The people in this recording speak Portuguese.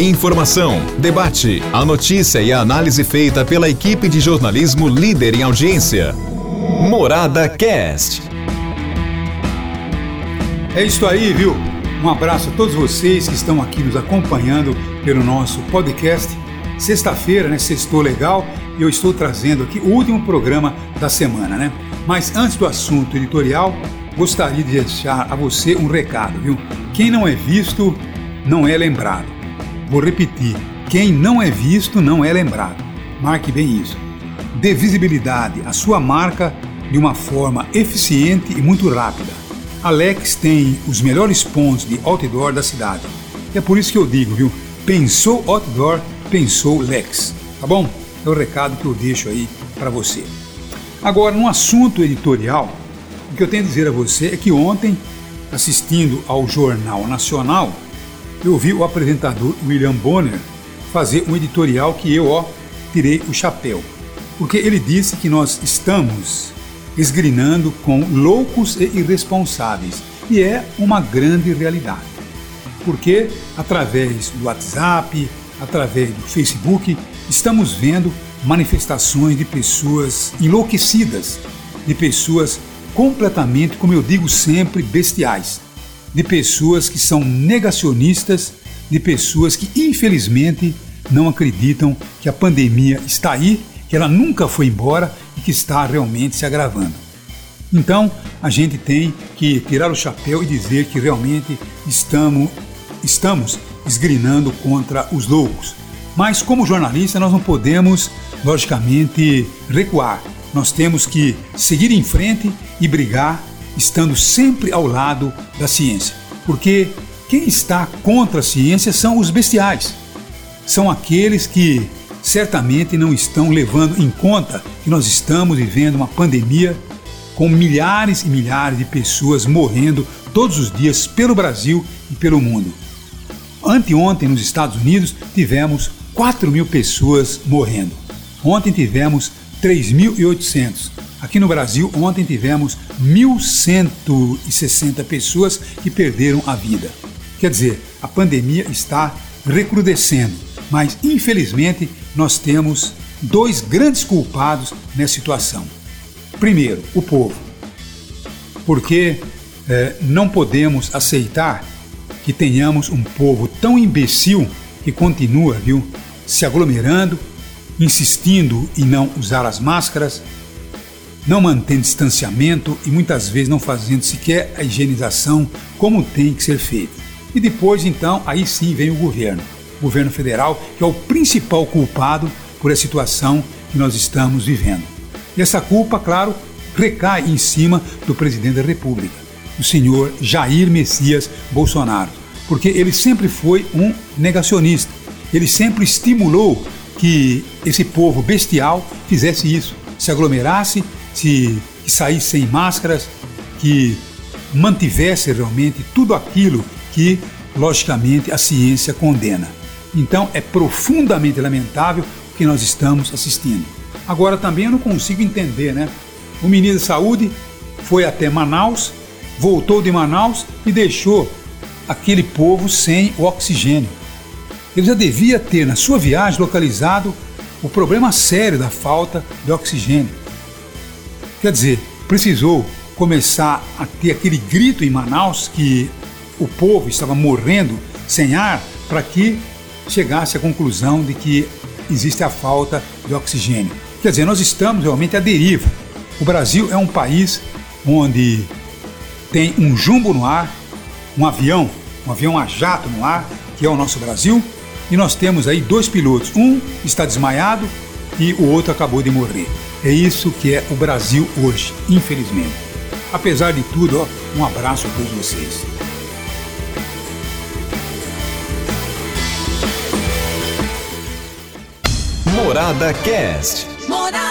Informação, debate, a notícia e a análise feita pela equipe de jornalismo líder em audiência. Morada Cast. É isso aí, viu? Um abraço a todos vocês que estão aqui nos acompanhando pelo nosso podcast. Sexta-feira, né? Sextou legal e eu estou trazendo aqui o último programa da semana, né? Mas antes do assunto editorial, gostaria de deixar a você um recado, viu? Quem não é visto, não é lembrado. Vou repetir: quem não é visto, não é lembrado. Marque bem isso. Dê visibilidade à sua marca de uma forma eficiente e muito rápida. Alex tem os melhores pontos de outdoor da cidade. É por isso que eu digo, viu? Pensou outdoor, pensou Lex. Tá bom? É o recado que eu deixo aí para você. Agora, no assunto editorial, o que eu tenho a dizer a você é que ontem, assistindo ao Jornal Nacional, eu vi o apresentador William Bonner fazer um editorial que eu, ó, tirei o chapéu. Porque ele disse que nós estamos esgrinando com loucos e irresponsáveis. E é uma grande realidade. Porque através do WhatsApp, através do Facebook, estamos vendo manifestações de pessoas enlouquecidas, de pessoas completamente, como eu digo sempre, bestiais, de pessoas que são negacionistas, de pessoas que infelizmente não acreditam que a pandemia está aí, que ela nunca foi embora e que está realmente se agravando. Então, a gente tem que tirar o chapéu e dizer que realmente estamos, estamos esgrinando contra os loucos. Mas, como jornalista, nós não podemos, logicamente, recuar. Nós temos que seguir em frente e brigar, estando sempre ao lado da ciência. Porque quem está contra a ciência são os bestiais. São aqueles que certamente não estão levando em conta que nós estamos vivendo uma pandemia com milhares e milhares de pessoas morrendo todos os dias pelo Brasil e pelo mundo. Anteontem, nos Estados Unidos, tivemos 4 mil pessoas morrendo. Ontem tivemos 3.800. Aqui no Brasil, ontem tivemos 1.160 pessoas que perderam a vida. Quer dizer, a pandemia está recrudescendo, mas infelizmente nós temos dois grandes culpados nessa situação. Primeiro, o povo, porque é, não podemos aceitar que tenhamos um povo tão imbecil que continua, viu, se aglomerando, insistindo em não usar as máscaras, não mantendo distanciamento e muitas vezes não fazendo sequer a higienização como tem que ser feito. E depois, então, aí sim vem o governo, o governo federal, que é o principal culpado por a situação que nós estamos vivendo. E essa culpa, claro, recai em cima do presidente da República, o senhor Jair Messias Bolsonaro, porque ele sempre foi um negacionista. Ele sempre estimulou que esse povo bestial fizesse isso, se aglomerasse, se que saísse sem máscaras, que mantivesse realmente tudo aquilo que, logicamente, a ciência condena. Então é profundamente lamentável o que nós estamos assistindo. Agora também eu não consigo entender, né? O ministro da Saúde foi até Manaus, voltou de Manaus e deixou aquele povo sem oxigênio. Ele já devia ter na sua viagem localizado o problema sério da falta de oxigênio. Quer dizer, precisou começar a ter aquele grito em Manaus que o povo estava morrendo sem ar para que chegasse à conclusão de que existe a falta de oxigênio. Quer dizer, nós estamos realmente à deriva. O Brasil é um país onde tem um jumbo no ar, um avião, um avião a jato no ar, que é o nosso Brasil, e nós temos aí dois pilotos. Um está desmaiado e o outro acabou de morrer. É isso que é o Brasil hoje, infelizmente. Apesar de tudo, ó, um abraço a todos vocês. Morada Cast. Morada.